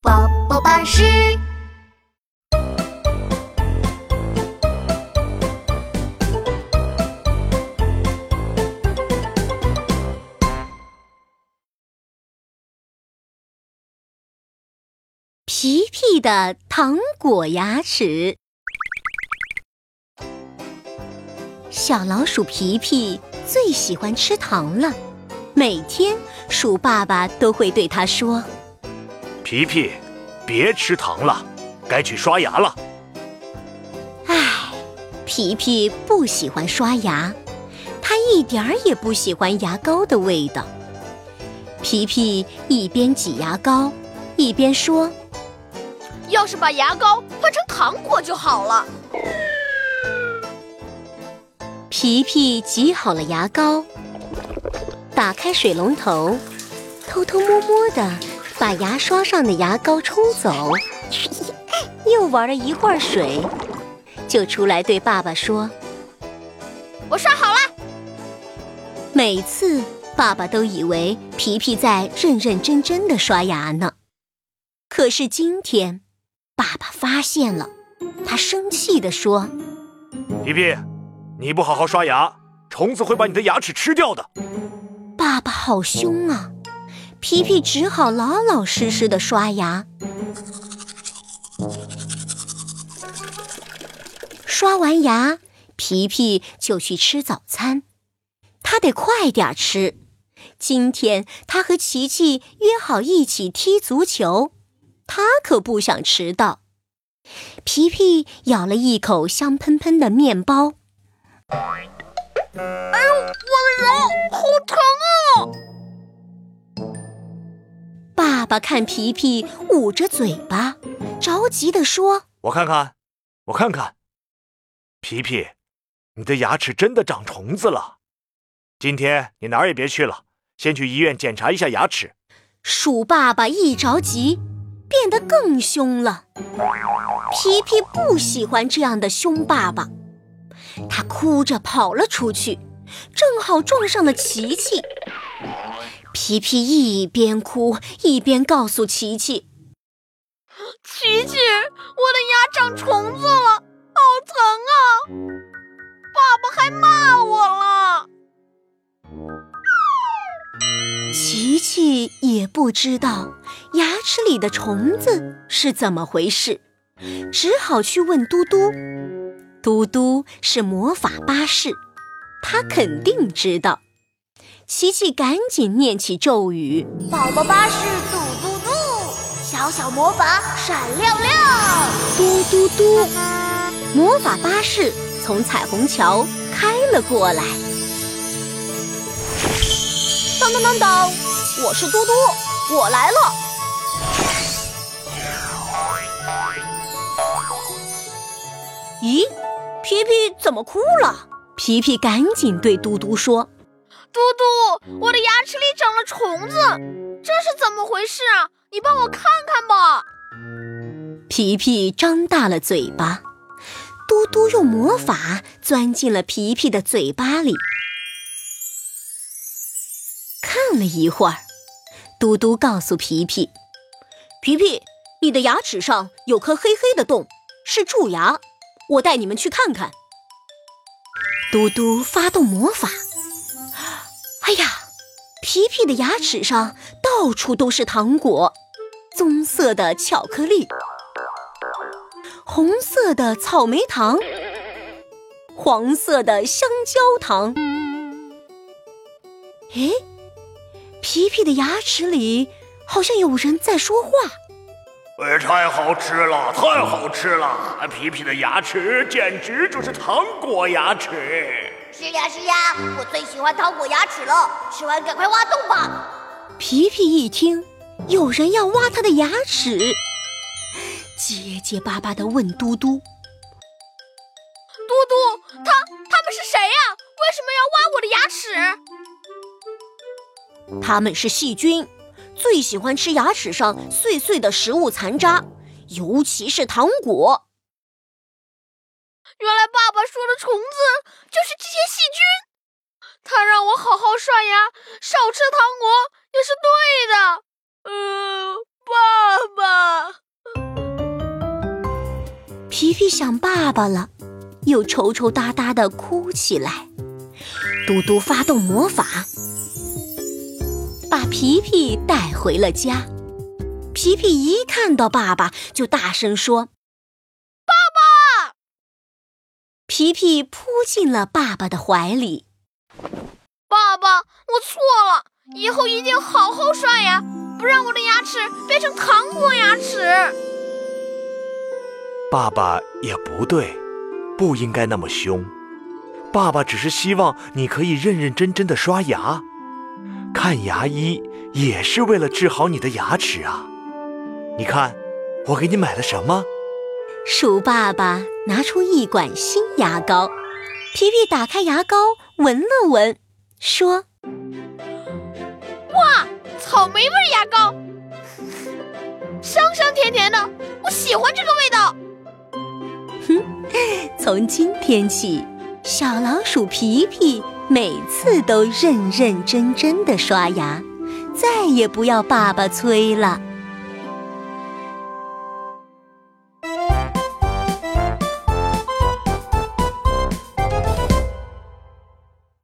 宝宝巴士。皮皮的糖果牙齿。小老鼠皮皮最喜欢吃糖了，每天鼠爸爸都会对他说：“皮皮，别吃糖了，该去刷牙了。”唉，皮皮不喜欢刷牙，他一点儿也不喜欢牙膏的味道。皮皮一边挤牙膏，一边说。要是把牙膏换成糖果就好了。皮皮挤好了牙膏，打开水龙头，偷偷摸摸的把牙刷上的牙膏冲走，又玩了一会儿水，就出来对爸爸说：“我刷好了。”每次爸爸都以为皮皮在认认真真的刷牙呢，可是今天。爸爸发现了，他生气地说：“皮皮，你不好好刷牙，虫子会把你的牙齿吃掉的。”爸爸好凶啊！皮皮只好老老实实的刷牙。刷完牙，皮皮就去吃早餐。他得快点吃，今天他和琪琪约好一起踢足球。他可不想迟到。皮皮咬了一口香喷喷的面包。哎呦，我的牙好疼啊！爸爸看皮皮捂着嘴巴，着急地说：“我看看，我看看，皮皮，你的牙齿真的长虫子了。今天你哪儿也别去了，先去医院检查一下牙齿。”鼠爸爸一着急。变得更凶了。皮皮不喜欢这样的凶爸爸，他哭着跑了出去，正好撞上了琪琪。皮皮一边哭一边告诉琪琪：“琪琪，我的牙长虫子了，好疼啊！爸爸还骂我了。”琪琪也不知道牙齿里的虫子是怎么回事，只好去问嘟嘟。嘟嘟是魔法巴士，他肯定知道。琪琪赶紧念起咒语：“宝宝巴士嘟嘟嘟，小小魔法闪亮亮，嘟嘟嘟。”魔法巴士从彩虹桥开了过来。当当当当！我是嘟嘟，我来了。咦，皮皮怎么哭了？皮皮赶紧对嘟嘟说：“嘟嘟，我的牙齿里长了虫子，这是怎么回事啊？你帮我看看吧。”皮皮张大了嘴巴，嘟嘟用魔法钻进了皮皮的嘴巴里。看了一会儿，嘟嘟告诉皮皮：“皮皮，你的牙齿上有颗黑黑的洞，是蛀牙。我带你们去看看。”嘟嘟发动魔法，哎呀，皮皮的牙齿上到处都是糖果：棕色的巧克力，红色的草莓糖，黄色的香蕉糖。诶。皮皮的牙齿里好像有人在说话。哎，太好吃了，太好吃了！皮皮的牙齿简直就是糖果牙齿。是呀是呀，我最喜欢糖果牙齿了。吃完赶快挖洞吧。皮皮一听有人要挖他的牙齿，结结巴巴地问嘟嘟：“嘟嘟，他他们是谁呀？为什么要挖我的牙齿？”他们是细菌，最喜欢吃牙齿上碎碎的食物残渣，尤其是糖果。原来爸爸说的虫子就是这些细菌。他让我好好刷牙少吃糖果也是对的。嗯爸爸皮皮想爸爸了又抽抽搭搭的哭起来。嘟嘟发动魔法把皮皮带回了家。皮皮一看到爸爸就大声说皮皮扑进了爸爸的怀里。爸爸，我错了，以后一定好好刷牙，不让我的牙齿变成糖果牙齿。爸爸也不对，不应该那么凶。爸爸只是希望你可以认认真真的刷牙，看牙医也是为了治好你的牙齿啊。你看，我给你买了什么？鼠爸爸拿出一管新牙膏，皮皮打开牙膏闻了闻，说：“哇，草莓味牙膏，香香甜甜的，我喜欢这个味道。”哼，从今天起。小老鼠皮皮每次都认认真真的刷牙，再也不要爸爸催了。